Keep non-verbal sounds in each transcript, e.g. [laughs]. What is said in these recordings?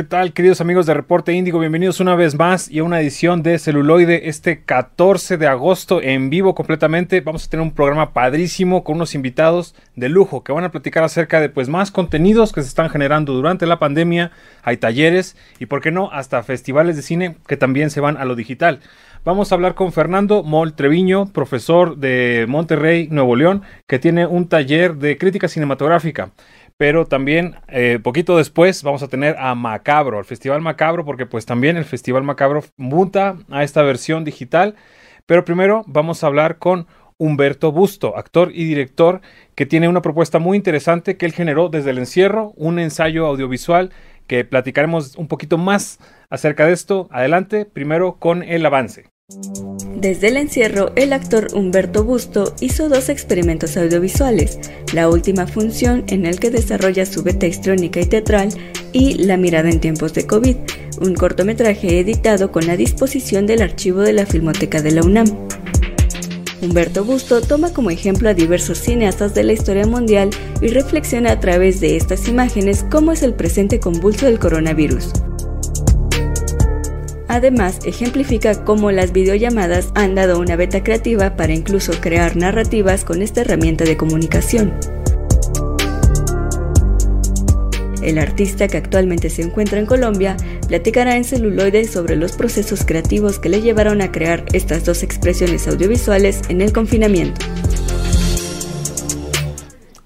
¿Qué tal, queridos amigos de Reporte Índigo? Bienvenidos una vez más y a una edición de Celuloide este 14 de agosto en vivo completamente. Vamos a tener un programa padrísimo con unos invitados de lujo que van a platicar acerca de pues más contenidos que se están generando durante la pandemia. Hay talleres y, por qué no, hasta festivales de cine que también se van a lo digital. Vamos a hablar con Fernando Mol Treviño, profesor de Monterrey, Nuevo León, que tiene un taller de crítica cinematográfica pero también eh, poquito después vamos a tener a Macabro, el Festival Macabro, porque pues también el Festival Macabro muta a esta versión digital. Pero primero vamos a hablar con Humberto Busto, actor y director, que tiene una propuesta muy interesante que él generó desde el encierro, un ensayo audiovisual que platicaremos un poquito más acerca de esto. Adelante, primero con el avance. Desde el encierro, el actor Humberto Busto hizo dos experimentos audiovisuales, la última función en el que desarrolla su beta histrónica y teatral y La mirada en tiempos de COVID, un cortometraje editado con la disposición del archivo de la Filmoteca de la UNAM. Humberto Busto toma como ejemplo a diversos cineastas de la historia mundial y reflexiona a través de estas imágenes cómo es el presente convulso del coronavirus. Además, ejemplifica cómo las videollamadas han dado una beta creativa para incluso crear narrativas con esta herramienta de comunicación. El artista que actualmente se encuentra en Colombia platicará en celuloide sobre los procesos creativos que le llevaron a crear estas dos expresiones audiovisuales en el confinamiento.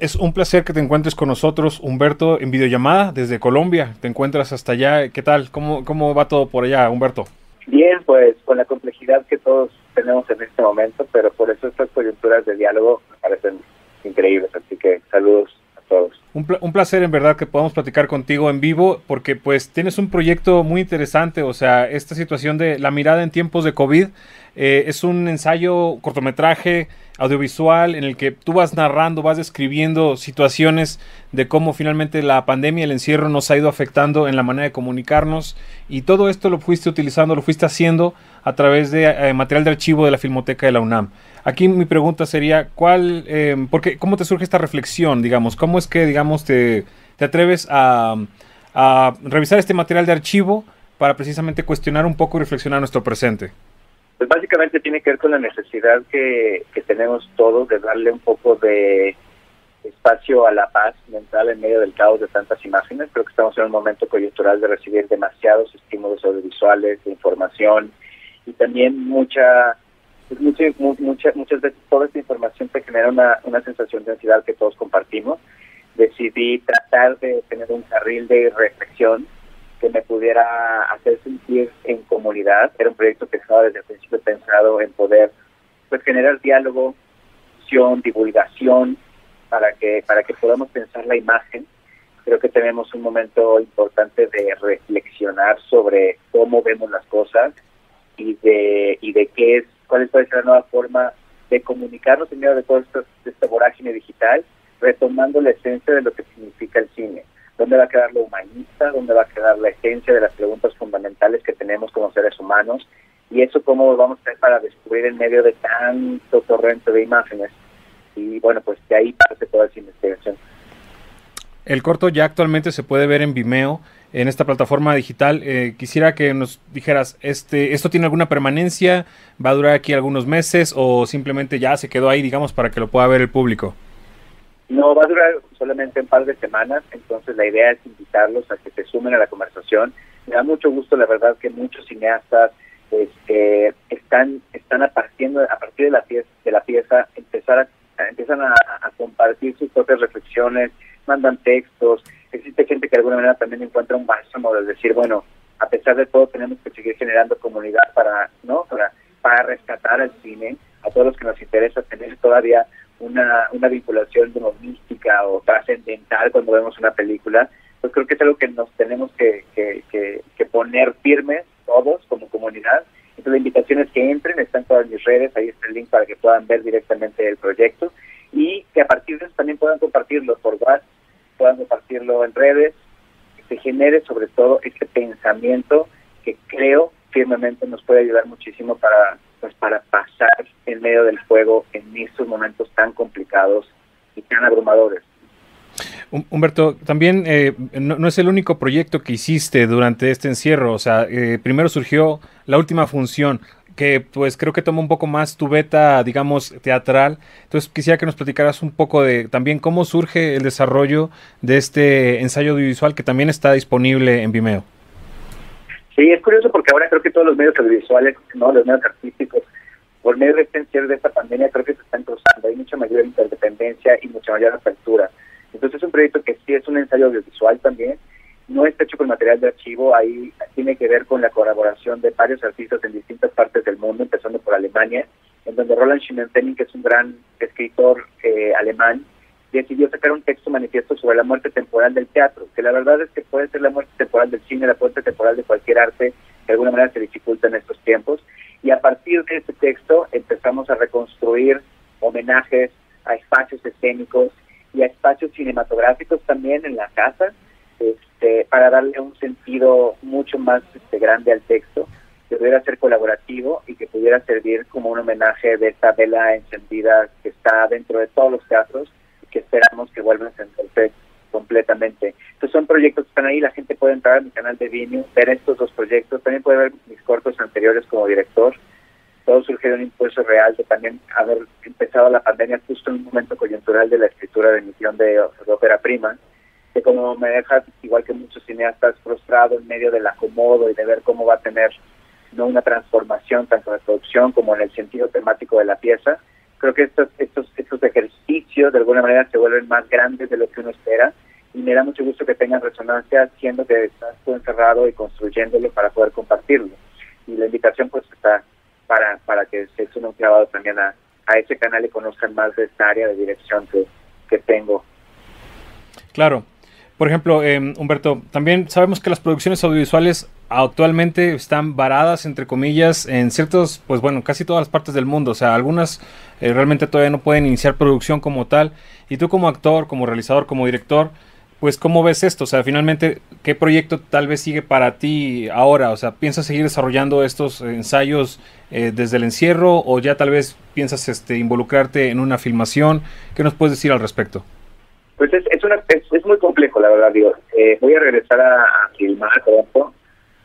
Es un placer que te encuentres con nosotros, Humberto, en videollamada desde Colombia. Te encuentras hasta allá. ¿Qué tal? ¿Cómo, cómo va todo por allá, Humberto? Bien, pues con la complejidad que todos tenemos en este momento, pero por eso estas coyunturas de diálogo me parecen increíbles. Así que saludos a todos. Un, un, placer en verdad que podamos platicar contigo en vivo porque pues tienes un proyecto muy interesante, o sea, esta situación de la mirada en tiempos de COVID eh, es un ensayo cortometraje audiovisual en el que tú vas narrando, vas describiendo situaciones de cómo finalmente la pandemia, el encierro nos ha ido afectando en la manera de comunicarnos y todo esto lo fuiste utilizando, lo fuiste haciendo a través de eh, material de archivo de la Filmoteca de la UNAM. Aquí mi pregunta sería, ¿cuál, eh, porque, ¿cómo te surge esta reflexión, digamos? ¿Cómo es que, digamos, te, te atreves a revisar este material de archivo para precisamente cuestionar un poco y reflexionar nuestro presente? Pues básicamente tiene que ver con la necesidad que, que tenemos todos de darle un poco de espacio a la paz mental en medio del caos de tantas imágenes. Creo que estamos en un momento coyuntural de recibir demasiados estímulos audiovisuales, de información y también mucha, pues mucha, mucha, muchas veces toda esta información te genera una, una sensación de ansiedad que todos compartimos. Decidí tratar de tener un carril de reflexión que me pudiera hacer sentir en comunidad. Era un proyecto que estaba desde el principio pensado en poder pues generar diálogo, divulgación, para que, para que podamos pensar la imagen. Creo que tenemos un momento importante de reflexionar sobre cómo vemos las cosas y de, y de qué es, cuál es la nueva forma de comunicarnos en medio de toda esta, esta vorágine digital, retomando la esencia de lo que significa el cine dónde va a quedar lo humanista, dónde va a quedar la esencia de las preguntas fundamentales que tenemos como seres humanos y eso cómo vamos a hacer para descubrir en medio de tanto torrente de imágenes. Y bueno, pues de ahí parte toda esa investigación. El corto ya actualmente se puede ver en Vimeo, en esta plataforma digital. Eh, quisiera que nos dijeras, este, ¿esto tiene alguna permanencia? ¿Va a durar aquí algunos meses o simplemente ya se quedó ahí, digamos, para que lo pueda ver el público? No, va a durar solamente un par de semanas, entonces la idea es invitarlos a que se sumen a la conversación. Me da mucho gusto, la verdad, que muchos cineastas este, están están a partir, a partir de la pieza, empezar a, empiezan a, compartir sus propias reflexiones, mandan textos. Existe gente que de alguna manera también encuentra un bálsamo de decir, bueno, a pesar de todo tenemos que seguir generando comunidad para, ¿no? Para, para rescatar al cine, a todos los que nos interesa tener todavía una, una vinculación como mística o trascendental cuando vemos una película, pues creo que es algo que nos tenemos que, que, que, poner firmes todos como comunidad. Entonces la invitación es que entren, están todas mis redes, ahí está el link para que puedan ver directamente el proyecto y que a partir de eso también puedan compartirlo por WhatsApp, puedan compartirlo en redes, que se genere sobre todo este pensamiento que creo firmemente nos puede ayudar muchísimo para para pasar en medio del fuego en estos momentos tan complicados y tan abrumadores. Humberto, también eh, no, es el único proyecto que hiciste durante este encierro, o sea, eh, primero surgió la última función, que pues creo que toma un poco más tu beta, digamos, teatral. Entonces quisiera que nos platicaras un poco de también cómo surge el desarrollo de este ensayo audiovisual que también está disponible en Vimeo. Sí, es curioso porque ahora creo que todos los medios audiovisuales, no los medios artísticos, por medio de este de esta pandemia, creo que se están cruzando. Hay mucha mayor interdependencia y mucha mayor apertura. Entonces es un proyecto que sí es un ensayo audiovisual también, no está hecho con material de archivo, ahí tiene que ver con la colaboración de varios artistas en distintas partes del mundo, empezando por Alemania, en donde Roland Schimmelpenning, que es un gran escritor eh, alemán, decidió sacar un texto manifiesto sobre la muerte temporal del teatro, que la verdad es que puede ser la muerte temporal del cine, la muerte temporal de cualquier arte, que de alguna manera se dificulta en estos tiempos. Y a partir de ese texto empezamos a reconstruir homenajes a espacios escénicos y a espacios cinematográficos también en la casa, este, para darle un sentido mucho más este, grande al texto, que pudiera ser colaborativo y que pudiera servir como un homenaje de esta vela encendida que está dentro de todos los teatros que esperamos que vuelvan a encenderse completamente. Entonces son proyectos que están ahí, la gente puede entrar a mi canal de Vimeo, ver estos dos proyectos, también puede ver mis cortos anteriores como director. Todo surge de un impulso real de también haber empezado la pandemia justo en un momento coyuntural de la escritura de emisión de ópera prima que como me deja, igual que muchos cineastas, frustrado en medio del acomodo y de ver cómo va a tener no una transformación tanto de producción como en el sentido temático de la pieza. Creo que estos, estos, estos ejercicios de alguna manera se vuelven más grandes de lo que uno espera y me da mucho gusto que tengan resonancia siendo que estás tú encerrado y construyéndolo para poder compartirlo. Y la invitación pues está para, para que se suene un clavado también a, a ese canal y conozcan más de esta área de dirección que, que tengo. Claro, por ejemplo, eh, Humberto, también sabemos que las producciones audiovisuales actualmente están varadas, entre comillas, en ciertos, pues bueno, casi todas las partes del mundo. O sea, algunas eh, realmente todavía no pueden iniciar producción como tal. Y tú como actor, como realizador, como director, pues ¿cómo ves esto? O sea, finalmente, ¿qué proyecto tal vez sigue para ti ahora? O sea, ¿piensas seguir desarrollando estos ensayos eh, desde el encierro o ya tal vez piensas este, involucrarte en una filmación? ¿Qué nos puedes decir al respecto? Pues es, es, una, es, muy complejo, la verdad, digo. Eh, voy a regresar a, filmar pronto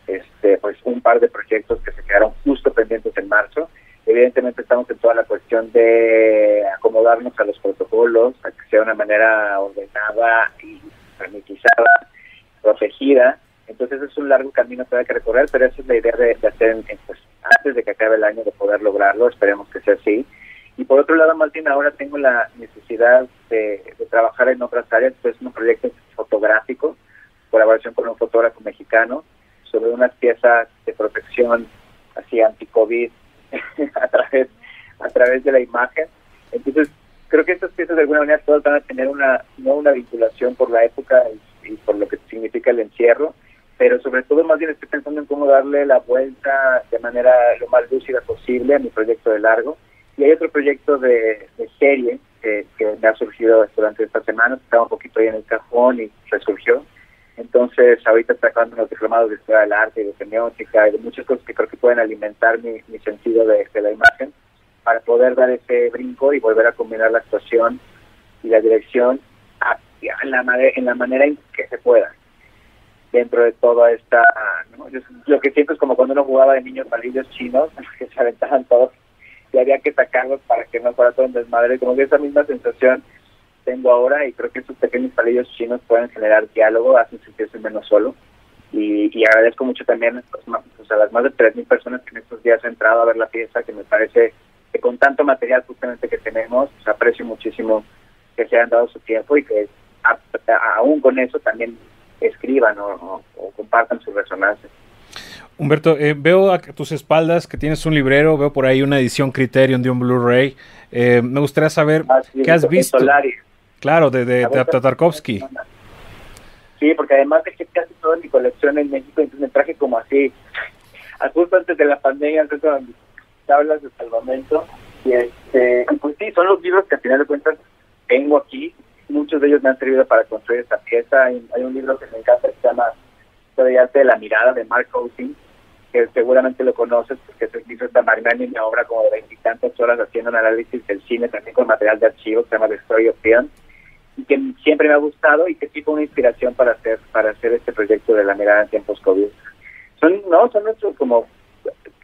este, pues un par de proyectos que se quedaron justo pendientes en marzo. Evidentemente estamos en toda la cuestión de acomodarnos a los protocolos, a que sea una manera ordenada y hermetizada, protegida. Entonces es un largo camino todavía que recorrer, pero esa es la idea de, hacer pues, antes de que acabe el año de poder lograrlo. Esperemos que sea así. Y por otro lado, Martín, ahora tengo la necesidad de, trabajar en otras áreas, pues un proyecto fotográfico, colaboración con un fotógrafo mexicano, sobre unas piezas de protección así anti-COVID [laughs] a través, a través de la imagen. Entonces, creo que estas piezas de alguna manera todas van a tener una, no una vinculación por la época y por lo que significa el encierro, pero sobre todo más bien estoy pensando en cómo darle la vuelta de manera lo más lúcida posible a mi proyecto de largo y hay otro proyecto de, serie que, me ha surgido durante esta semana, estaba un poquito ahí en el cajón y resurgió. Entonces, ahorita está acabando los diplomados de historia del arte y de semiótica y de muchas cosas que creo que pueden alimentar mi, sentido de, la imagen para poder dar ese brinco y volver a combinar la actuación y la dirección en, la, en la manera en que se pueda dentro de toda esta... lo que siento es como cuando uno jugaba de niños malillos chinos, [laughs] que se aventaban todos y había que sacarlos para que no fuera todo un desmadre. Como que esa misma sensación tengo ahora y creo que esos pequeños palillos chinos pueden generar diálogo, hacen sentirse menos solo. Y, y agradezco mucho también pues, a las más de 3.000 personas que en estos días han entrado a ver la pieza, que me parece que con tanto material justamente que tenemos, pues, aprecio muchísimo que se hayan dado su tiempo y que aún con eso también escriban o, o compartan su resonancia. Humberto, eh, veo a tus espaldas que tienes un librero, veo por ahí una edición Criterion de un Blu-ray. Eh, me gustaría saber ah, qué has visto. Claro, de, de, Tarkovsky. Sí, porque además dejé casi toda mi colección en México, entonces me traje como así, justo antes de la pandemia, antes de tablas de salvamento. Y este, pues sí, son los libros que al final de cuentas tengo aquí. Muchos de ellos me han servido para construir esta pieza. Hay, hay un libro que me encanta que se llama de Arte de la Mirada de Mark Hosing que seguramente lo conoces porque se hizo esta magnánima obra como de veintitantas horas haciendo un análisis del cine también con material de archivo que se llama The Story of Film que siempre me ha gustado y que sí fue una inspiración para hacer para hacer este proyecto de la mirada en tiempos COVID. Son, no, son nuestros como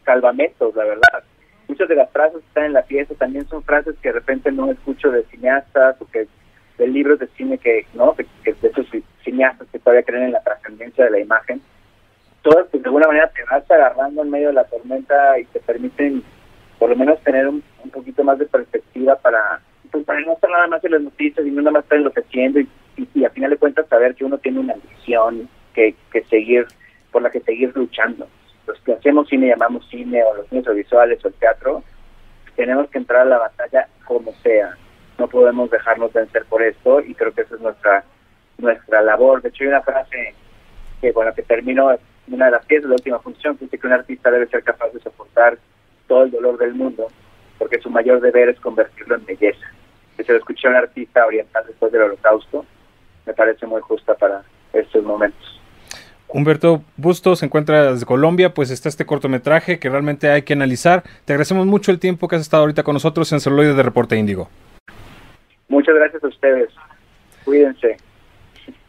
salvamentos, la verdad. Muchas de las frases que están en la pieza también son frases que de repente no escucho de cineastas o que de libros de cine que, ¿no? Que, de esos cineastas que todavía creen en la trascendencia de la imagen. Todas, pues, de alguna manera te vas agarrando en medio de la tormenta y te permiten por lo menos tener un, poquito más de perspectiva para, pues, para no estar nada más en las noticias y no nada más estar enloqueciendo y, y, y a final de cuentas saber que uno tiene una misión que, que seguir, por la que seguir luchando. Los que hacemos cine llamamos cine o los medios visuales o el teatro, tenemos que entrar a la batalla como sea. No podemos dejarnos vencer por esto y creo que esa es nuestra nuestra labor. De hecho, hay una frase que, bueno, que terminó una de las piezas de la última función, que dice que un artista debe ser capaz de soportar todo el dolor del mundo, porque su mayor deber es convertirlo en belleza. Que se lo escuché a un artista oriental después del holocausto, me parece muy justa para estos momentos. Humberto Busto se encuentra desde Colombia, pues está este cortometraje que realmente hay que analizar. Te agradecemos mucho el tiempo que has estado ahorita con nosotros en Celuloide de Reporte Índigo. Muchas gracias a ustedes. Cuídense.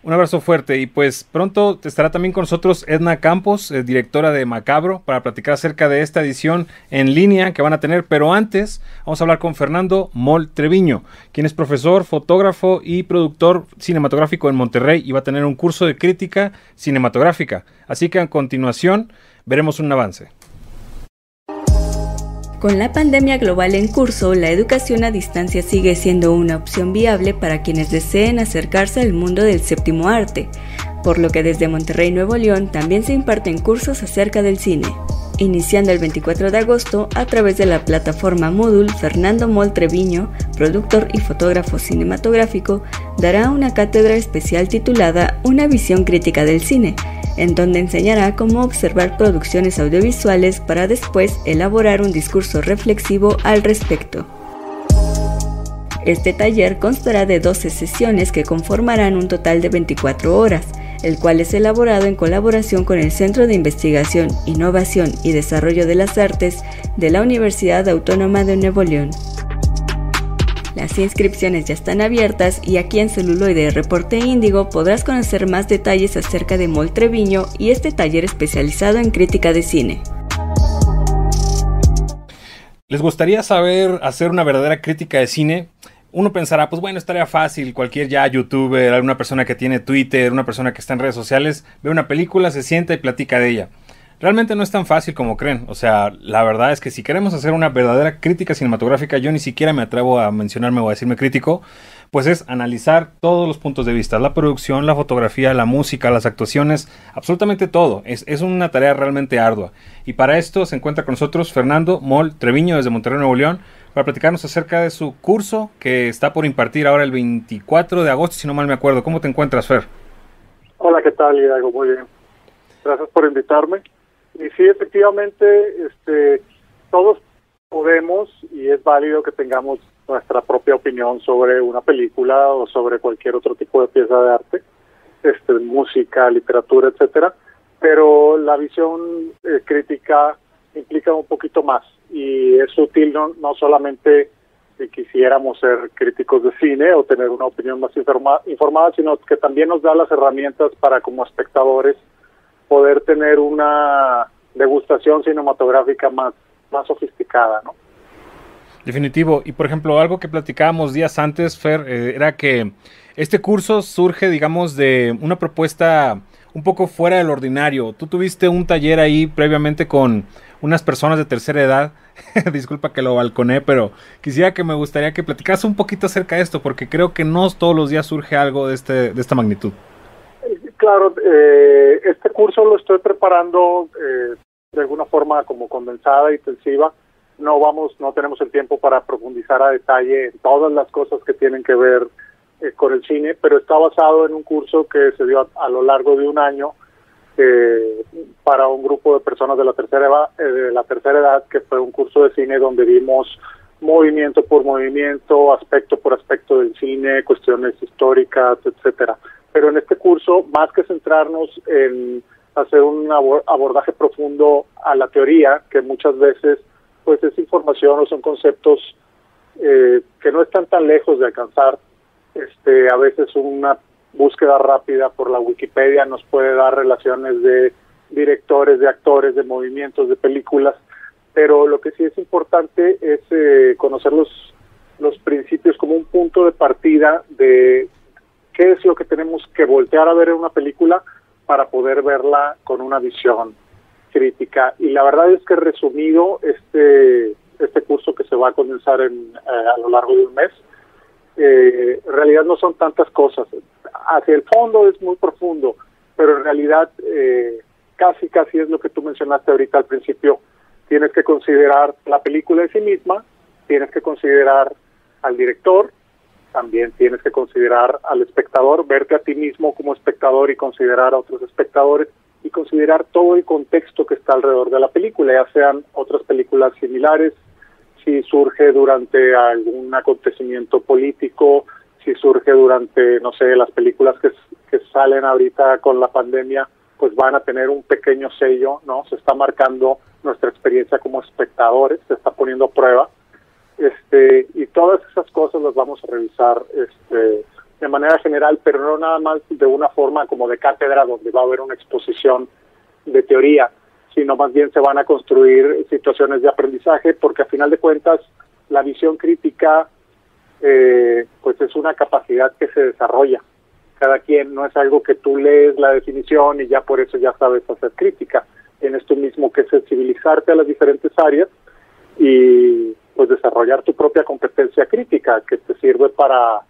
Un abrazo fuerte y pues pronto estará también con nosotros Edna Campos, eh, directora de Macabro, para platicar acerca de esta edición en línea que van a tener. Pero antes vamos a hablar con Fernando Mol Treviño, quien es profesor, fotógrafo y productor cinematográfico en Monterrey y va a tener un curso de crítica cinematográfica. Así que a continuación veremos un avance. Con la pandemia global en curso, la educación a distancia sigue siendo una opción viable para quienes deseen acercarse al mundo del séptimo arte, por lo que desde Monterrey, Nuevo León, también se imparten cursos acerca del cine. Iniciando el 24 de agosto, a través de la plataforma Moodle, Fernando Mol Treviño, productor y fotógrafo cinematográfico, dará una cátedra especial titulada Una visión crítica del cine, en donde enseñará cómo observar producciones audiovisuales para después elaborar un discurso reflexivo al respecto. Este taller constará de 12 sesiones que conformarán un total de 24 horas, el cual es elaborado en colaboración con el Centro de Investigación, Innovación y Desarrollo de las Artes de la Universidad Autónoma de Nuevo León. Las inscripciones ya están abiertas y aquí en Celuloide Reporte Índigo podrás conocer más detalles acerca de Mol Treviño y este taller especializado en crítica de cine. ¿Les gustaría saber hacer una verdadera crítica de cine? Uno pensará, pues bueno, estaría fácil, cualquier ya youtuber, alguna persona que tiene Twitter, una persona que está en redes sociales, ve una película, se sienta y platica de ella. Realmente no es tan fácil como creen. O sea, la verdad es que si queremos hacer una verdadera crítica cinematográfica, yo ni siquiera me atrevo a mencionarme o a decirme crítico, pues es analizar todos los puntos de vista, la producción, la fotografía, la música, las actuaciones, absolutamente todo. Es, es una tarea realmente ardua. Y para esto se encuentra con nosotros Fernando Mol Treviño desde Monterrey, Nuevo León, para platicarnos acerca de su curso que está por impartir ahora el 24 de agosto, si no mal me acuerdo. ¿Cómo te encuentras, Fer? Hola, ¿qué tal, Hidalgo? Muy bien. Gracias por invitarme. Y sí, efectivamente, este, todos podemos y es válido que tengamos nuestra propia opinión sobre una película o sobre cualquier otro tipo de pieza de arte, este, música, literatura, etcétera. Pero la visión eh, crítica implica un poquito más y es útil no, no solamente si quisiéramos ser críticos de cine o tener una opinión más informada, sino que también nos da las herramientas para como espectadores poder tener una degustación cinematográfica más, más sofisticada, ¿no? Definitivo. Y por ejemplo, algo que platicábamos días antes, Fer, eh, era que este curso surge, digamos, de una propuesta un poco fuera del ordinario. Tú tuviste un taller ahí previamente con unas personas de tercera edad. [laughs] Disculpa que lo balconé, pero quisiera que me gustaría que platicaras un poquito acerca de esto, porque creo que no todos los días surge algo de, este, de esta magnitud. Claro, eh, este curso lo estoy preparando eh, de alguna forma como condensada, intensiva. No vamos, no tenemos el tiempo para profundizar a detalle en todas las cosas que tienen que ver eh, con el cine, pero está basado en un curso que se dio a, lo largo de un año para un grupo de personas de la tercera edad, de la tercera edad, que fue un curso de cine donde vimos movimiento por movimiento, aspecto por aspecto del cine, cuestiones históricas, etcétera más que centrarnos en hacer un abordaje profundo a la teoría, que muchas veces pues es información o son conceptos eh, que no están tan lejos de alcanzar, Este, a veces una búsqueda rápida por la Wikipedia nos puede dar relaciones de directores, de actores, de movimientos, de películas, pero lo que sí es importante es eh, conocer los, los principios como un punto de partida de qué es lo que tenemos que voltear a ver en una película para poder verla con una visión crítica. Y la verdad es que resumido, este, este curso que se va a condensar en, eh, a lo largo de un mes, eh, en realidad no son tantas cosas. Hacia el fondo es muy profundo, pero en realidad eh, casi, casi es lo que tú mencionaste ahorita al principio. Tienes que considerar la película en sí misma, tienes que considerar al director, también tienes que considerar al espectador, verte a ti mismo como espectador y considerar a otros espectadores y considerar todo el contexto que está alrededor de la película, ya sean otras películas similares, si surge durante algún acontecimiento político, si surge durante, no sé, las películas que, que salen ahorita con la pandemia, pues van a tener un pequeño sello, ¿no? Se está marcando nuestra experiencia como espectadores, se está poniendo a prueba. Este, y todas esas cosas las vamos a revisar este, de manera general, pero no nada más de una forma como de cátedra donde va a haber una exposición de teoría, sino más bien se van a construir situaciones de aprendizaje, porque a final de cuentas la visión crítica eh, pues es una capacidad que se desarrolla. Cada quien no es algo que tú lees la definición y ya por eso ya sabes hacer crítica. Tienes tú mismo que sensibilizarte a las diferentes áreas y pues desarrollar tu propia competencia crítica que te sirve para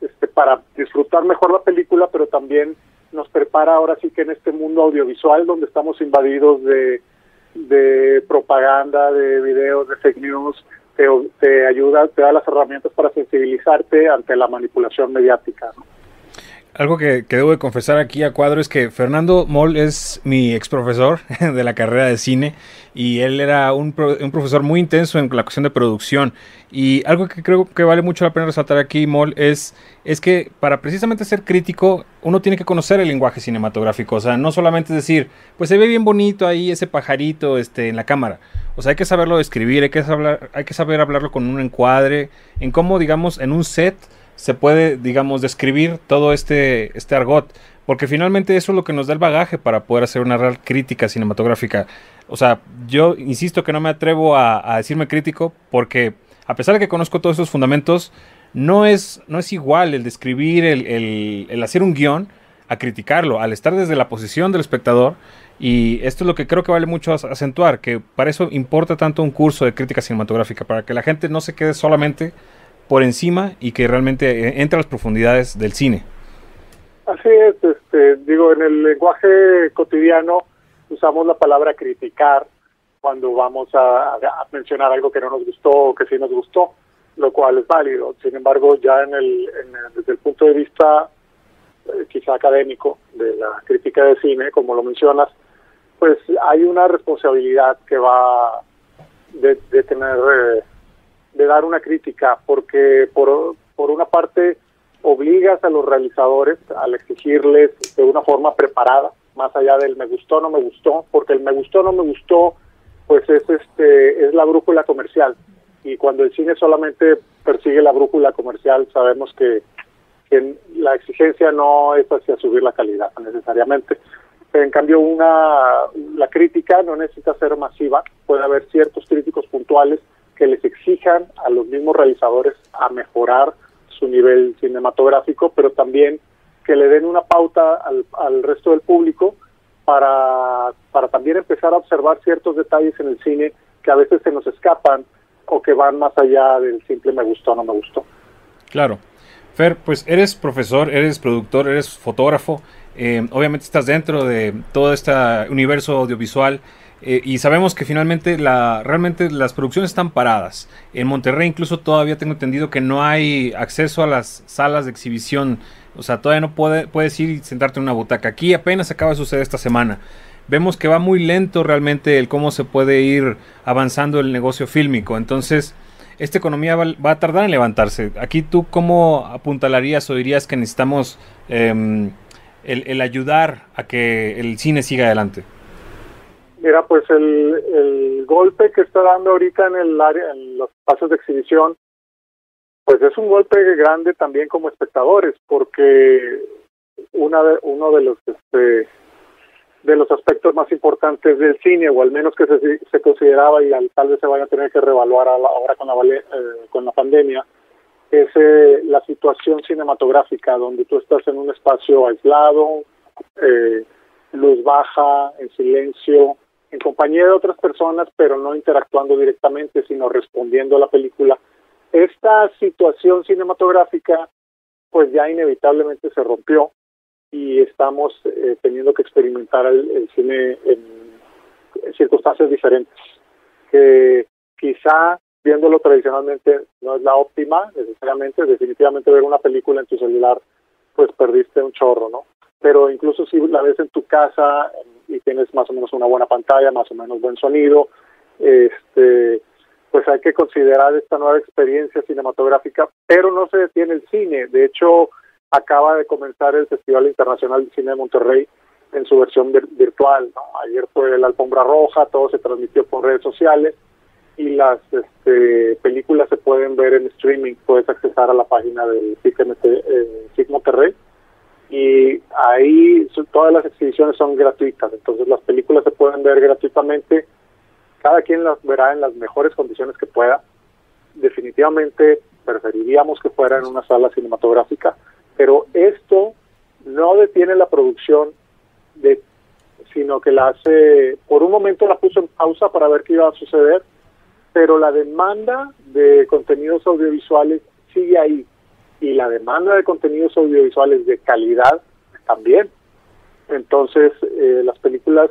este para disfrutar mejor la película, pero también nos prepara ahora sí que en este mundo audiovisual donde estamos invadidos de, de propaganda, de videos, de fake news, te, te ayuda, te da las herramientas para sensibilizarte ante la manipulación mediática. ¿no? Algo que, que, debo de confesar aquí a cuadro es que Fernando Moll es mi ex profesor [laughs] de la carrera de cine y él era un, un, profesor muy intenso en la cuestión de producción. Y algo que creo que vale mucho la pena resaltar aquí, Moll, es, es que para precisamente ser crítico uno tiene que conocer el lenguaje cinematográfico. O sea, no solamente decir, pues se ve bien bonito ahí ese pajarito este, en la cámara. O sea, hay que saberlo escribir, hay que, saber, hay que saber hablarlo con un encuadre, en cómo, digamos, en un set se puede, digamos, describir todo este, este argot. Porque finalmente eso es lo que nos da el bagaje para poder hacer una real crítica cinematográfica. O sea, yo insisto que no me atrevo a, decirme crítico porque a pesar de que conozco todos esos fundamentos, no es, no es igual el describir, el, el, el hacer un guion a criticarlo, al estar desde la posición del espectador. Y esto es lo que creo que vale mucho acentuar, que para eso importa tanto un curso de crítica cinematográfica, para que la gente no se quede solamente por encima y que realmente entre a las profundidades del cine. Así es, este, digo, en el lenguaje cotidiano usamos la palabra criticar cuando vamos a, mencionar algo que no nos gustó o que sí nos gustó, lo cual es válido. Sin embargo, ya en el, en desde el punto de vista eh, quizá académico de la crítica de cine, como lo mencionas, pues hay una responsabilidad que va de, de tener eh, de dar una crítica, porque por, por una parte obligas a los realizadores al exigirles de una forma preparada, más allá del me gustó, no me gustó, porque el me gustó, no me gustó, pues es, este, es la brújula comercial. Y cuando el cine solamente persigue la brújula comercial, sabemos que, la exigencia no es hacia subir la calidad necesariamente. En cambio, una, la crítica no necesita ser masiva, puede haber ciertos críticos puntuales que les exijan a los mismos realizadores a mejorar su nivel cinematográfico, pero también que le den una pauta al, al resto del público para, para también empezar a observar ciertos detalles en el cine que a veces se nos escapan o que van más allá del simple me gustó o no me gustó. Claro. Fer, pues eres profesor, eres productor, eres fotógrafo, eh, obviamente estás dentro de todo este universo audiovisual. Eh, y sabemos que finalmente la, realmente las producciones están paradas. En Monterrey incluso todavía tengo entendido que no hay acceso a las salas de exhibición. O sea, todavía no puede, puedes ir y sentarte en una butaca. Aquí apenas acaba de suceder esta semana. Vemos que va muy lento realmente el cómo se puede ir avanzando el negocio fílmico. Entonces, esta economía va, a tardar en levantarse. Aquí tú cómo apuntalarías o dirías que necesitamos eh, el ayudar a que el cine siga adelante. Mira, pues el, el golpe que está dando ahorita en el área, en los pasos de exhibición, pues es un golpe grande también como espectadores, porque una de, uno de los este, de los aspectos más importantes del cine, o al menos que se, se consideraba y tal vez se vaya a tener que reevaluar ahora con la, eh, con la pandemia, es eh, la situación cinematográfica, donde tú estás en un espacio aislado, eh, luz baja, en silencio, en compañía de otras personas, pero no interactuando directamente, sino respondiendo a la película. Esta situación cinematográfica, pues ya inevitablemente se rompió y estamos eh, teniendo que experimentar el, cine en, circunstancias diferentes, que quizá viéndolo tradicionalmente no es la óptima necesariamente, definitivamente ver una película en tu celular pues perdiste un chorro, ¿no? Pero incluso si la ves en tu casa y tienes más o menos una buena pantalla, más o menos buen sonido, este pues hay que considerar esta nueva experiencia cinematográfica, pero no se detiene el cine. De hecho, acaba de comenzar el Festival Internacional de Cine de Monterrey en su versión virtual. Ayer fue la alfombra roja, todo se transmitió por redes sociales y las este, películas se pueden ver en streaming. Puedes accesar a la página del CIC, eh, Monterrey y ahí todas las exhibiciones son gratuitas. Entonces las películas se pueden ver gratuitamente. Cada quien las verá en las mejores condiciones que pueda. Definitivamente preferiríamos que fuera en una sala cinematográfica pero esto no detiene la producción, de, sino que la hace, por un momento la puso en pausa para ver qué iba a suceder, pero la demanda de contenidos audiovisuales sigue ahí y la demanda de contenidos audiovisuales de calidad también. Entonces, eh, las películas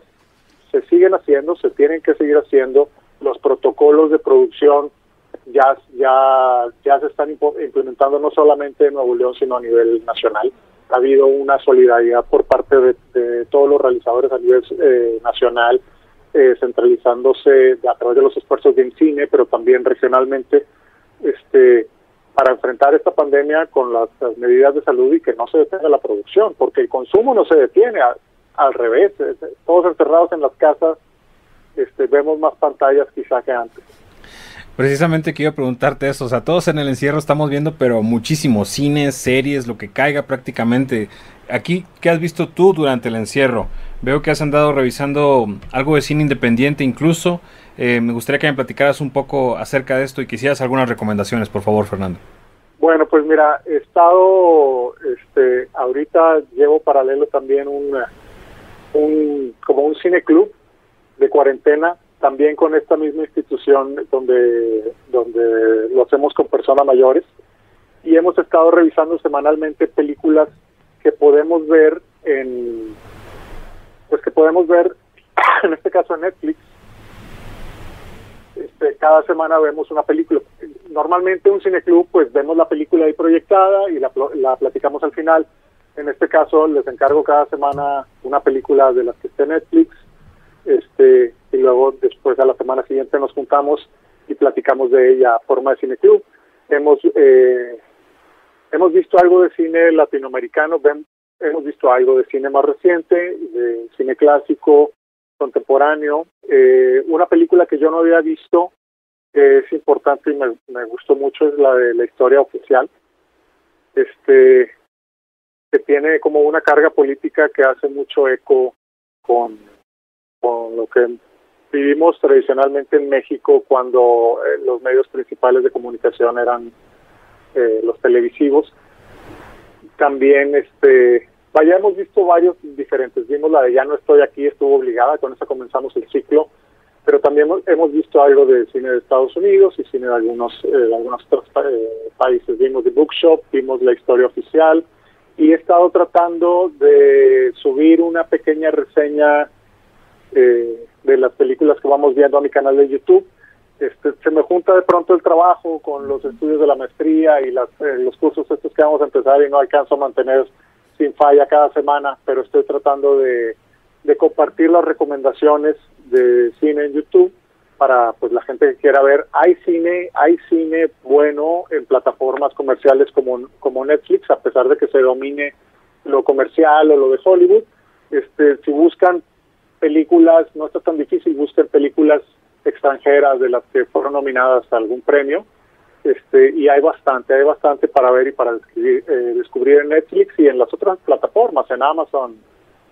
se siguen haciendo, se tienen que seguir haciendo, los protocolos de producción ya, ya, ya se están implementando no solamente en Nuevo León, sino a nivel nacional. Ha habido una solidaridad por parte de, todos los realizadores a nivel eh, nacional, eh, centralizándose a través de los esfuerzos de cine, pero también regionalmente, este, para enfrentar esta pandemia con las, medidas de salud y que no se detenga la producción, porque el consumo no se detiene, al revés, todos encerrados en las casas, este, vemos más pantallas quizá que antes. Precisamente quiero preguntarte eso, o sea, todos en el encierro estamos viendo, pero muchísimos cines, series, lo que caiga prácticamente. Aquí, ¿qué has visto tú durante el encierro? Veo que has andado revisando algo de cine independiente incluso. Eh, me gustaría que me platicaras un poco acerca de esto y quisieras algunas recomendaciones, por favor, Fernando. Bueno, pues mira, he estado, este, ahorita llevo paralelo también un, como un cine club de cuarentena también con esta misma institución donde, donde lo hacemos con personas mayores y hemos estado revisando semanalmente películas que podemos ver en pues que podemos ver [coughs] en este caso en Netflix este, cada semana vemos una película normalmente un cineclub pues vemos la película ahí proyectada y la, la platicamos al final en este caso les encargo cada semana una película de las que esté Netflix este y luego después a la semana siguiente nos juntamos y platicamos de ella a forma de cine club. Hemos eh, hemos visto algo de cine latinoamericano, hemos visto algo de cine más reciente, de cine clásico, contemporáneo. Eh, una película que yo no había visto que es importante y me, gustó mucho es la de la historia oficial. Este que tiene como una carga política que hace mucho eco con, con lo que vivimos tradicionalmente en México cuando eh, los medios principales de comunicación eran eh, los televisivos. También, este, vaya, hemos visto varios diferentes. Vimos la de Ya no estoy aquí, estuvo obligada, con esa comenzamos el ciclo. Pero también hemos, visto algo de cine de Estados Unidos y cine de algunos, eh, algunos otros países. Vimos The Bookshop, vimos la historia oficial y he estado tratando de subir una pequeña reseña eh, de las películas que vamos viendo a mi canal de YouTube. Este, se me junta de pronto el trabajo con los estudios de la maestría y las, eh, los cursos estos que vamos a empezar y no alcanzo a mantener sin falla cada semana, pero estoy tratando de, compartir las recomendaciones de cine en YouTube para pues la gente que quiera ver. Hay cine, hay cine bueno en plataformas comerciales como, como Netflix, a pesar de que se domine lo comercial o lo de Hollywood. Este, si buscan películas, no está tan difícil, busquen películas extranjeras de las que fueron nominadas a algún premio Este, y hay bastante, hay bastante para ver y para descubrir, eh, descubrir en Netflix y en las otras plataformas, en Amazon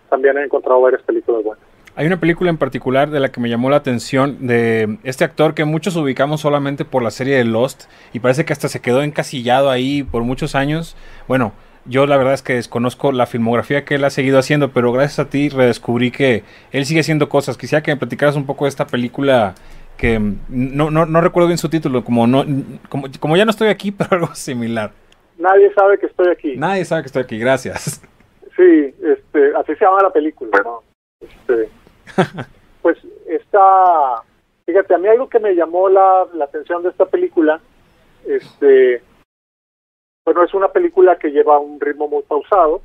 también he encontrado varias películas buenas. Hay una película en particular de la que me llamó la atención de este actor que muchos ubicamos solamente por la serie de Lost y parece que hasta se quedó encasillado ahí por muchos años. Bueno, yo la verdad es que desconozco la filmografía que él ha seguido haciendo, pero gracias a ti redescubrí que él sigue haciendo cosas. Quisiera que me platicaras un poco de esta película que no, no, no recuerdo bien su título, como, no, como, como ya no estoy aquí, [laughs] pero algo similar. Nadie sabe que estoy aquí. Nadie sabe que estoy aquí, gracias. Sí, este, así se llama la película, ¿no? Este, [laughs] pues esta, fíjate, a mí algo que me llamó la, la atención de esta película, este, bueno, es una película que lleva un ritmo muy pausado,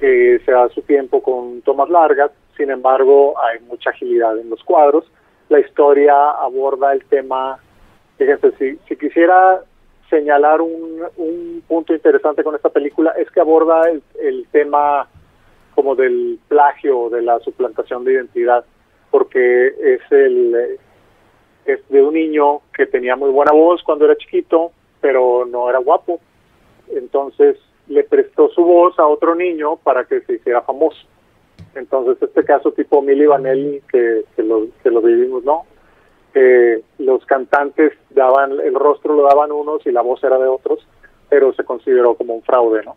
que se da su tiempo con tomas largas, sin embargo hay mucha agilidad en los cuadros. La historia aborda el tema, fíjense, si, si quisiera señalar un, un punto interesante con esta película es que aborda el, tema como del plagio, de la suplantación de identidad, porque es el es de un niño que tenía muy buena voz cuando era chiquito, pero no era guapo. Entonces le prestó su voz a otro niño para que se hiciera famoso. Entonces este caso tipo Milly Vanelli que, que, lo, que lo vivimos, ¿no? Eh, los cantantes daban, el rostro lo daban unos y la voz era de otros, pero se consideró como un fraude, ¿no?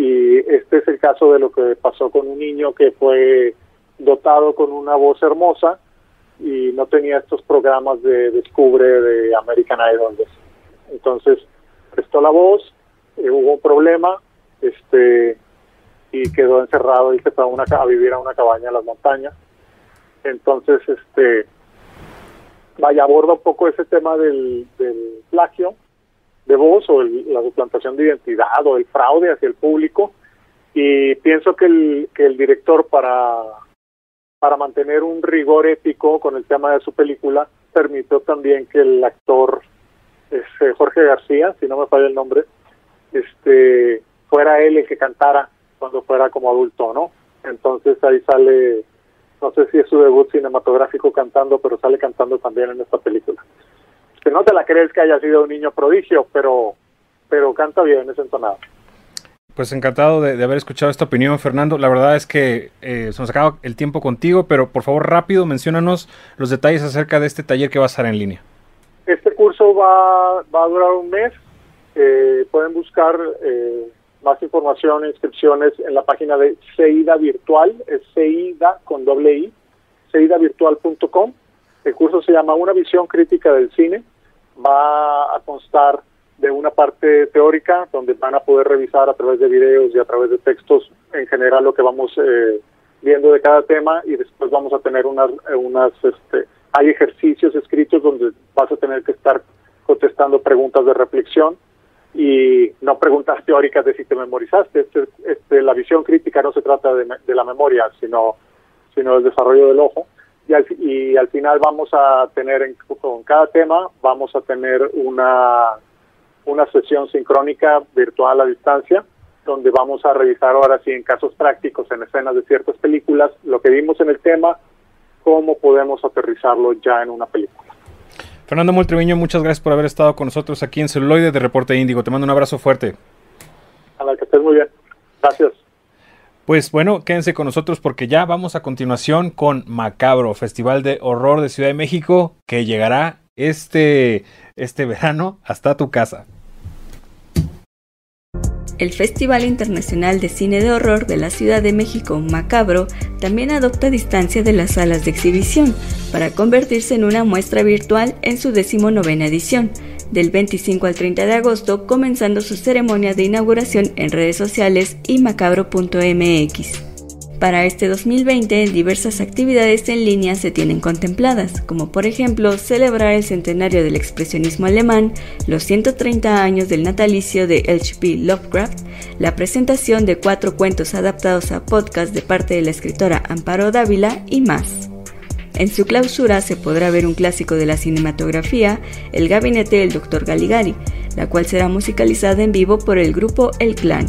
y este es el caso de lo que pasó con un niño que fue dotado con una voz hermosa y no tenía estos programas de descubre de American Idol. Entonces prestó la voz, eh, hubo un problema, este y quedó encerrado y se fue a, una, a vivir a una cabaña en las montañas. Entonces, este vaya aborda un poco ese tema del, del plagio de voz o la suplantación de identidad o el fraude hacia el público y pienso que el, que el director para para mantener un rigor ético con el tema de su película permitió también que el actor este, Jorge García si no me falla el nombre este fuera él el que cantara cuando fuera como adulto no entonces ahí sale no sé si es su debut cinematográfico cantando pero sale cantando también en esta película que no te la crees que haya sido un niño prodigio, pero, pero canta bien, es entonado. Pues encantado de, de, haber escuchado esta opinión, Fernando. La verdad es que eh, se nos acaba el tiempo contigo, pero por favor rápido, menciónanos los detalles acerca de este taller que va a estar en línea. Este curso va, va a durar un mes. Eh, pueden buscar eh, más información e inscripciones en la página de CEIDA Virtual, es CEIDA con doble I, ceidavirtual.com. El curso se llama Una visión crítica del cine va a constar de una parte teórica donde van a poder revisar a través de videos y a través de textos en general lo que vamos eh, viendo de cada tema y después vamos a tener unas, unas este, hay ejercicios escritos donde vas a tener que estar contestando preguntas de reflexión y no preguntas teóricas de si te memorizaste. Este, este, la visión crítica no se trata de, de la memoria, sino, sino del desarrollo del ojo y al, y al final vamos a tener en, con cada tema vamos a tener una una sesión sincrónica virtual a distancia donde vamos a revisar ahora sí en casos prácticos en escenas de ciertas películas lo que vimos en el tema cómo podemos aterrizarlo ya en una película. Fernando Multreviño, muchas gracias por haber estado con nosotros aquí en Celuloide de Reporte Índigo. Te mando un abrazo fuerte. A la que estés muy bien. Gracias. Pues bueno, quédense con nosotros porque ya vamos a continuación con Macabro, Festival de Horror de Ciudad de México, que llegará este, este verano hasta tu casa. El Festival Internacional de Cine de Horror de la Ciudad de México, Macabro, también adopta distancia de las salas de exhibición para convertirse en una muestra virtual en su decimonovena edición, del 25 al 30 de agosto, comenzando su ceremonia de inauguración en redes sociales y macabro.mx. Para este 2020, diversas actividades en línea se tienen contempladas, como por ejemplo celebrar el centenario del expresionismo alemán, los 130 años del natalicio de H.P. Lovecraft, la presentación de cuatro cuentos adaptados a podcast de parte de la escritora Amparo Dávila y más. En su clausura se podrá ver un clásico de la cinematografía, El gabinete del Dr. Galigari, la cual será musicalizada en vivo por el grupo El Clan.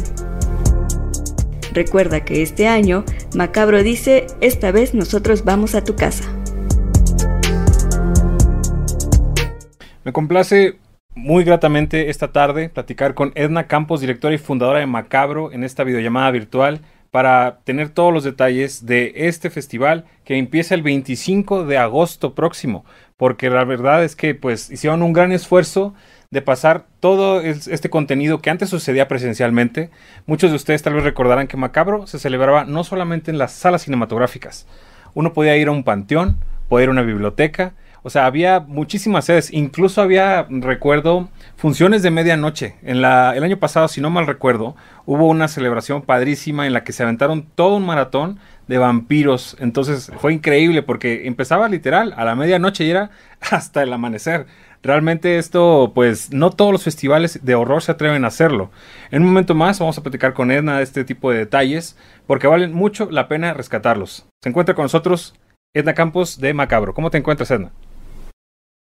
Recuerda que este año, Macabro dice, esta vez nosotros vamos a tu casa. Me complace muy gratamente esta tarde platicar con Edna Campos, directora y fundadora de Macabro, en esta videollamada virtual para tener todos los detalles de este festival que empieza el 25 de agosto próximo, porque la verdad es que pues hicieron un gran esfuerzo de pasar todo este contenido que antes sucedía presencialmente. Muchos de ustedes tal vez recordarán que Macabro se celebraba no solamente en las salas cinematográficas. Uno podía ir a un panteón, podía ir a una biblioteca, o sea, había muchísimas sedes, incluso había, recuerdo, funciones de medianoche. En el año pasado, si no mal recuerdo, hubo una celebración padrísima en la que se aventaron todo un maratón de vampiros. Entonces fue increíble porque empezaba literal a la medianoche y era [laughs] hasta el amanecer. Realmente esto, pues no todos los festivales de horror se atreven a hacerlo. En un momento más vamos a platicar con Edna de este tipo de detalles porque valen mucho la pena rescatarlos. Se encuentra con nosotros Edna Campos de Macabro. ¿Cómo te encuentras, Edna?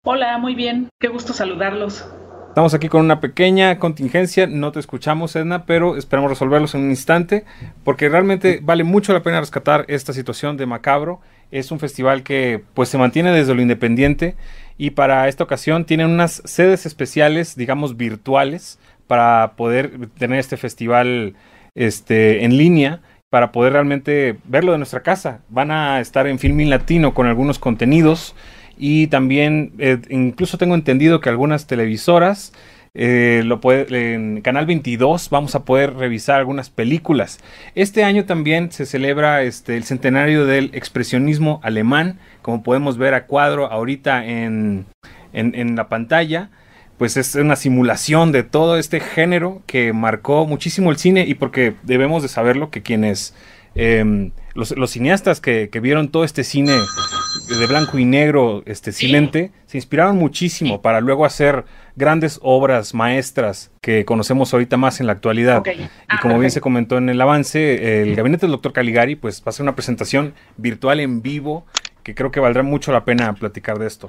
Hola, muy bien. Qué gusto saludarlos. Estamos aquí con una pequeña contingencia, no te escuchamos Edna, pero esperamos resolverlos en un instante, porque realmente vale mucho la pena rescatar esta situación de Macabro. Es un festival que pues se mantiene desde lo independiente y para esta ocasión tienen unas sedes especiales, digamos virtuales, para poder tener este festival este, en línea para poder realmente verlo de nuestra casa. Van a estar en Filming Latino con algunos contenidos y también eh, incluso tengo entendido que algunas televisoras eh, lo puede, en Canal 22 vamos a poder revisar algunas películas. Este año también se celebra este, el centenario del expresionismo alemán, como podemos ver a cuadro ahorita en, en, la pantalla. Pues es una simulación de todo este género que marcó muchísimo el cine y porque debemos de saberlo que quienes em, los, cineastas que, que, vieron todo este cine de blanco y negro, este silente, se inspiraron muchísimo para luego hacer grandes obras maestras que conocemos ahorita más en la actualidad. y ah, como bien se comentó en el avance, el gabinete del doctor Caligari pues va a ser una presentación virtual en vivo que creo que valdrá mucho la pena platicar de esto.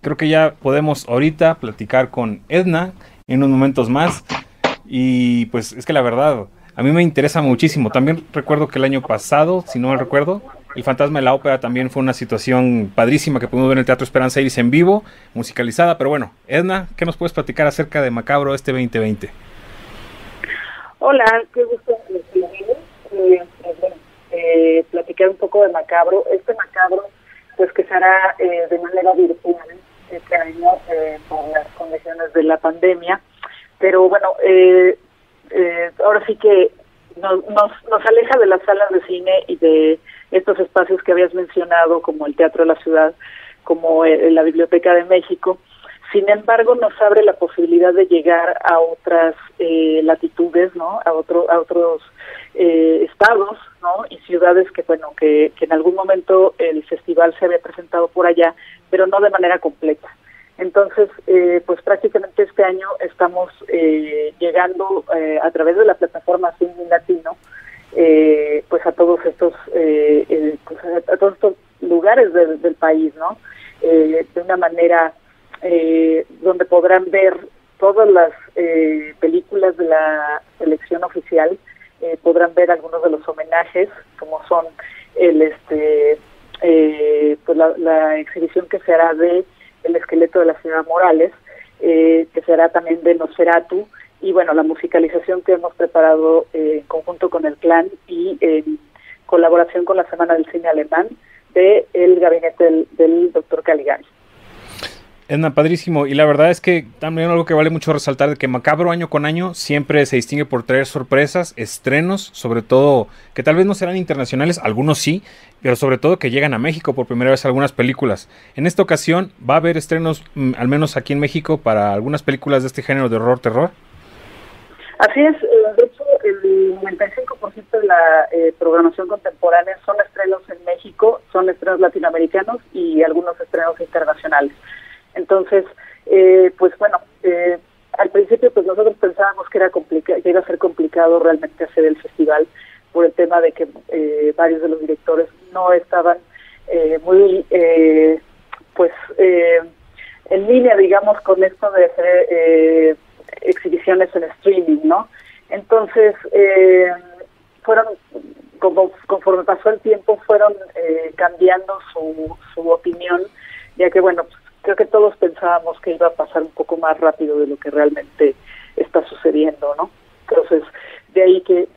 Creo que ya podemos ahorita platicar con Edna en unos momentos más y pues es que la verdad a mí me interesa muchísimo. También recuerdo que el año pasado, si no me recuerdo, el Fantasma de la Ópera también fue una situación padrísima que pudimos ver en el Teatro Esperanza Iris en vivo, musicalizada. Pero bueno, Edna, ¿qué nos puedes platicar acerca de Macabro este 2020? Hola, qué gusto eh, eh, platicar un poco de Macabro. Este Macabro, pues que se hará eh, de manera virtual este año eh, por las condiciones de la pandemia. Pero bueno, ahora sí que nos, nos aleja de las salas de cine y de estos espacios que habías mencionado, como el Teatro de la Ciudad, como eh, la Biblioteca de México. Sin embargo, nos abre la posibilidad de llegar a otras eh, latitudes, ¿no? A, otro, a otros eh, estados, ¿no? Y ciudades que, bueno, que, que en algún momento el festival se había presentado por allá, pero no de manera completa. Entonces, eh, pues prácticamente este año estamos eh, llegando eh, a través de la plataforma Cine Latino, eh, pues a todos estos, eh, pues a todos estos lugares del, país, ¿no? de una manera donde podrán ver todas las películas de la selección oficial, podrán ver algunos de los homenajes, como son el este, pues la, la exhibición que se hará de el esqueleto de la señora Morales, eh, que será también de Nosferatu, y bueno, la musicalización que hemos preparado eh, en conjunto con el clan y en colaboración con la Semana del Cine Alemán de el gabinete del, del doctor Caligari. Edna, padrísimo. Y la verdad es que también algo que vale mucho resaltar de que Macabro año con año siempre se distingue por traer sorpresas, estrenos, sobre todo que tal vez no serán internacionales, algunos sí, pero sobre todo que llegan a México por primera vez algunas películas. En esta ocasión va a haber estrenos, mm, al menos aquí en México, para algunas películas de este género de horror-terror. Así es, eh, de hecho el 95% de la eh, programación contemporánea son estrenos en México, son estrenos latinoamericanos y algunos estrenos internacionales. Entonces, eh, pues bueno, eh, al principio pues nosotros pensábamos que era que iba a ser complicado realmente hacer el festival por el tema de que eh, varios de los directores no estaban eh, muy pues en línea digamos con esto de hacer exhibiciones en streaming no entonces eh, fueron como conforme pasó el tiempo fueron eh, cambiando su, su opinión ya que bueno pues, creo que todos pensábamos que iba a pasar un poco más rápido de lo que realmente está sucediendo, ¿no? Entonces, de ahí que,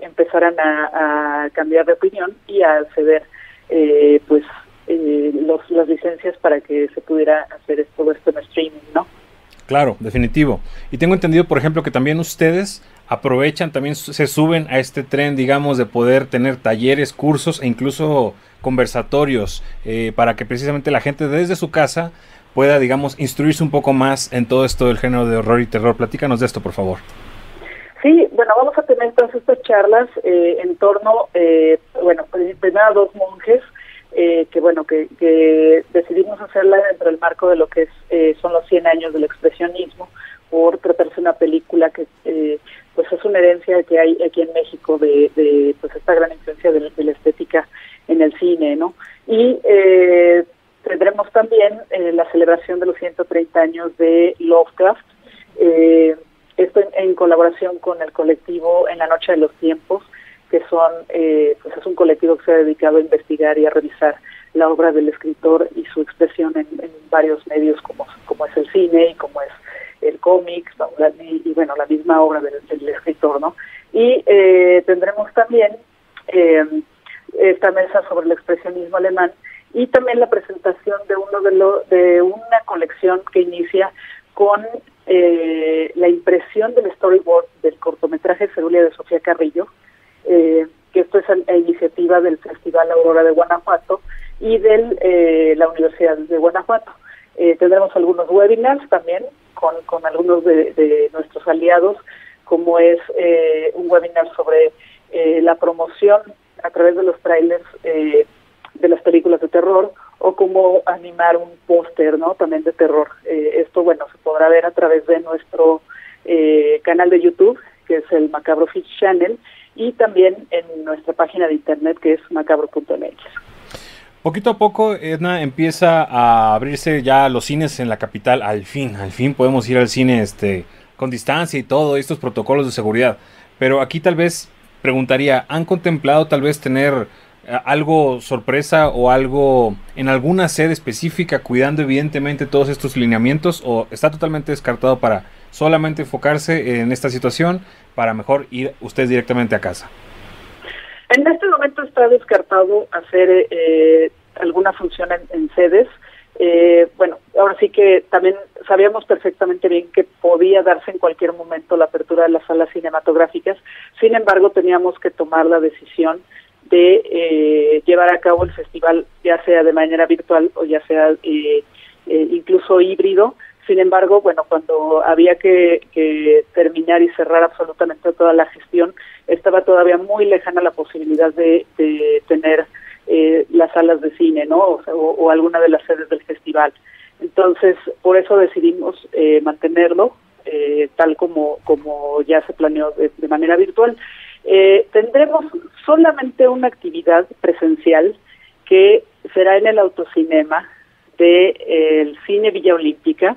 empezaran a, cambiar de opinión y a ceder, eh, pues, eh, los, las licencias para que se pudiera hacer todo esto en streaming, ¿no? Claro, definitivo. Y tengo entendido, por ejemplo, que también ustedes aprovechan, también se suben a este tren, digamos, de poder tener talleres, cursos e incluso conversatorios eh, para que precisamente la gente desde su casa pueda, digamos, instruirse un poco más en todo esto del género de horror y terror. Platícanos de esto, por favor. Sí, bueno, vamos a tener entonces estas charlas eh, en torno, eh, bueno, primero a dos monjes, eh, que bueno, que, que, decidimos hacerla dentro del marco de lo que es, son los 100 años del expresionismo, por tratarse una película que pues es una herencia que hay aquí en México de, de pues esta gran influencia de, la estética en el cine, ¿no? Y eh, tendremos también eh, la celebración de los 130 años de Lovecraft, eh, esto en, colaboración con el colectivo En la Noche de los Tiempos, que son, eh, pues es un colectivo que se ha dedicado a investigar y a revisar la obra del escritor y su expresión en, varios medios como, como es el cine y como es el cómic y, bueno, la misma obra del, escritor, ¿no? Y eh, tendremos también eh, esta mesa sobre el expresionismo alemán y también la presentación de uno de, lo, de una colección que inicia con eh, la impresión del storyboard del cortometraje Cerulia de Sofía Carrillo, que esto es la iniciativa del Festival Aurora de Guanajuato y de la Universidad de Guanajuato. tendremos algunos webinars también con, con algunos de, nuestros aliados, como es eh, un webinar sobre eh, la promoción a través de los trailers eh, de las películas de terror o cómo animar un póster, ¿no? También de terror. esto, bueno, se podrá ver a través de nuestro canal de YouTube, que es el Macabro Fish Channel, y también en nuestra página de internet, que es macabro.mx. Poquito a poco, Edna, empieza a abrirse ya los cines en la capital. Al fin, al fin podemos ir al cine este, con distancia y todo, estos protocolos de seguridad. Pero aquí tal vez preguntaría, ¿han contemplado tal vez tener eh, algo sorpresa o algo en alguna sede específica cuidando evidentemente todos estos lineamientos o está totalmente descartado para solamente enfocarse en esta situación para mejor ir ustedes directamente a casa? En este momento está descartado hacer eh, alguna función en, sedes. Eh, bueno, ahora sí que también sabíamos perfectamente bien que podía darse en cualquier momento la apertura de las salas cinematográficas. Sin embargo, teníamos que tomar la decisión de eh, llevar a cabo el festival, ya sea de manera virtual o ya sea incluso híbrido. Sin embargo, bueno, cuando había que, terminar y cerrar absolutamente toda la gestión, estaba todavía muy lejana la posibilidad de, tener eh, las salas de cine, ¿no? O, alguna de las sedes del festival. Entonces, por eso decidimos eh, mantenerlo eh, tal como, como ya se planeó de, manera virtual. tendremos solamente una actividad presencial que será en el autocinema del el Cine Villa Olímpica.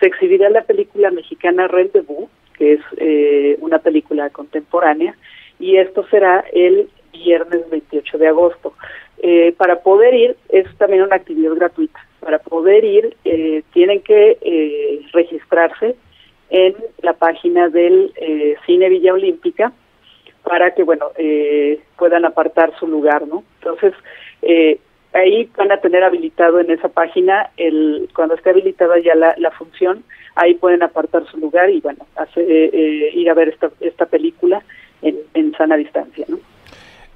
Se exhibirá la película mexicana Rendezvous, que es eh, una película contemporánea, y esto será el viernes 28 de agosto. Eh, para poder ir, es también una actividad gratuita. Para poder ir, eh, tienen que registrarse en la página del Cine Villa Olímpica para que, bueno, puedan apartar su lugar, ¿no? Entonces, ahí van a tener habilitado en esa página, el cuando esté habilitada ya la, la función, ahí pueden apartar su lugar y bueno, eh, eh, ir a ver esta, esta película en, en sana distancia.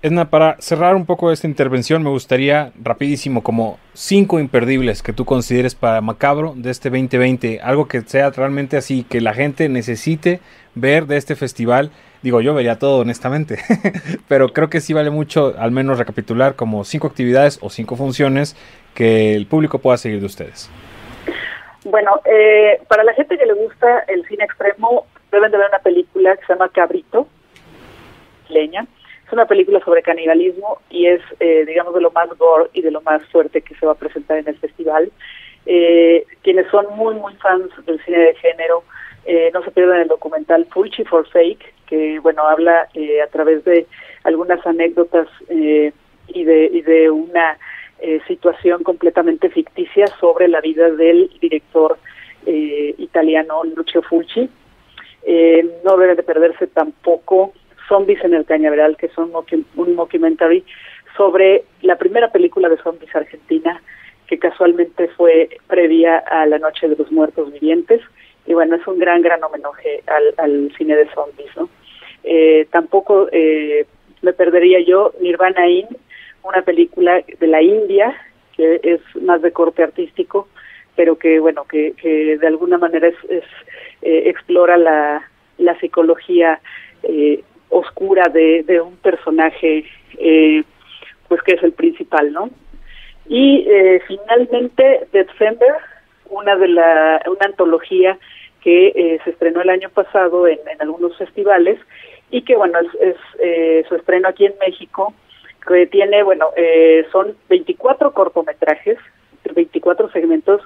Edna, para cerrar un poco esta intervención, me gustaría rapidísimo como cinco imperdibles que tú consideres para Macabro de este 2020, algo que sea realmente así, que la gente necesite ver de este festival. Digo, yo vería todo honestamente, [laughs] pero creo que sí vale mucho al menos recapitular como cinco actividades o cinco funciones que el público pueda seguir de ustedes. Bueno, eh, para la gente que le gusta el cine extremo, deben de ver una película que se llama Cabrito, leña. Es una película sobre canibalismo y es, eh, digamos, de lo más gore y de lo más fuerte que se va a presentar en el festival. Eh, quienes son muy, muy fans del cine de género, no se pierdan el documental Fulci for Fake, que, bueno, habla a través de algunas anécdotas y, de, y de una eh, situación completamente ficticia sobre la vida del director eh, italiano Lucio Fulci. Eh, no debe de perderse tampoco Zombies en el Cañaveral, que es un, un mockumentary sobre la primera película de zombies argentina, que casualmente fue previa a La Noche de los Muertos Vivientes. Y bueno, es un gran, gran homenaje al, al cine de zombies, ¿no? Eh, tampoco eh, me perdería yo Nirvana In, una película de la India, que es más de corte artístico, pero que, bueno, que, que de alguna manera es, es eh, explora la, la psicología eh, oscura de, de un personaje, eh, pues que es el principal, ¿no? Y eh, finalmente, Defender, una de la, una antología que eh, se estrenó el año pasado en, algunos festivales y que bueno es, es eh, su estreno aquí en México que tiene bueno eh, son 24 cortometrajes 24 segmentos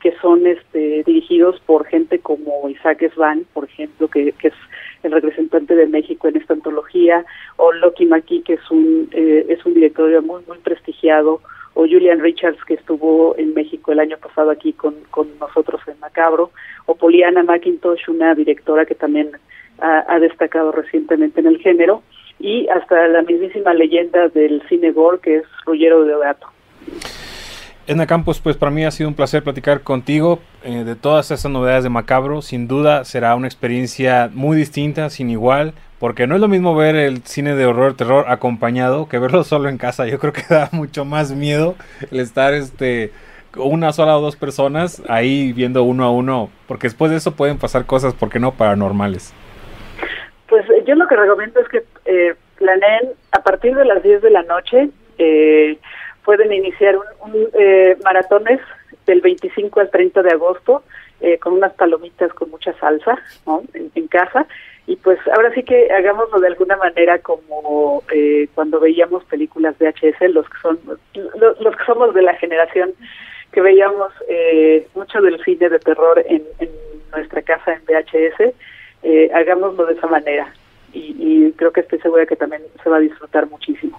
que son este, dirigidos por gente como Isaac Svan, por ejemplo, que, que es el representante de México en esta antología, o Loki Maki, que es un, eh, es un director muy, muy prestigiado, o Julian Richards, que estuvo en México el año pasado aquí con, con nosotros en Macabro, o Poliana McIntosh, una directora que también ha, destacado recientemente en el género, y hasta la mismísima leyenda del cine gore, que es Ruggiero de Gato. Edna Campos, pues para mí ha sido un placer platicar contigo eh, de todas estas novedades de Macabro. Sin duda será una experiencia muy distinta, sin igual, porque no es lo mismo ver el cine de horror, terror acompañado que verlo [laughs] solo en casa. Yo creo que da mucho más miedo el estar este una sola o dos personas ahí viendo uno a uno, porque después de eso pueden pasar cosas, ¿por qué no? Paranormales. Pues yo lo que recomiendo es que eh, planeen a partir de las 10 de la noche. Eh, pueden iniciar un, un eh, maratones del 25 al 30 de agosto eh, con unas palomitas con mucha salsa en, casa. Y pues ahora sí que hagámoslo de alguna manera como eh, cuando veíamos películas de HS los que son los, los que somos de la generación que veíamos eh, mucho del cine de terror en, en nuestra casa en VHS eh, hagámoslo de esa manera. Y, y creo que estoy segura que también se va a disfrutar muchísimo.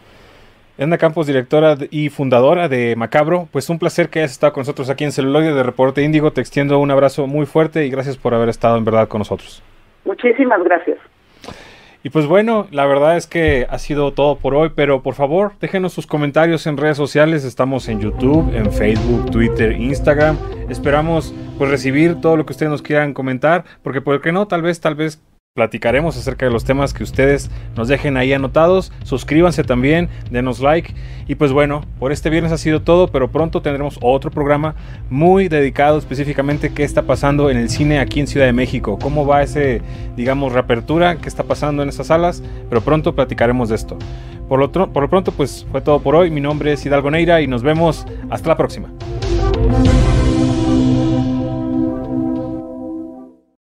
Edna Campos, directora y fundadora de Macabro, pues un placer que hayas estado con nosotros aquí en Celuloide de Reporte Índigo. Te extiendo un abrazo muy fuerte y gracias por haber estado en verdad con nosotros. Muchísimas gracias. Y pues bueno, la verdad es que ha sido todo por hoy, pero por favor déjenos sus comentarios en redes sociales. Estamos en YouTube, en Facebook, Twitter, Instagram. Esperamos pues recibir todo lo que ustedes nos quieran comentar, porque por qué no, tal vez, tal vez platicaremos acerca de los temas que ustedes nos dejen ahí anotados. Suscríbanse también, denos like. Y pues bueno, por este viernes ha sido todo, pero pronto tendremos otro programa muy dedicado específicamente qué está pasando en el cine aquí en Ciudad de México. Cómo va ese, digamos, reapertura, qué está pasando en esas salas. Pero pronto platicaremos de esto. Por lo, por lo pronto, pues fue todo por hoy. Mi nombre es Hidalgo Neira y nos vemos hasta la próxima.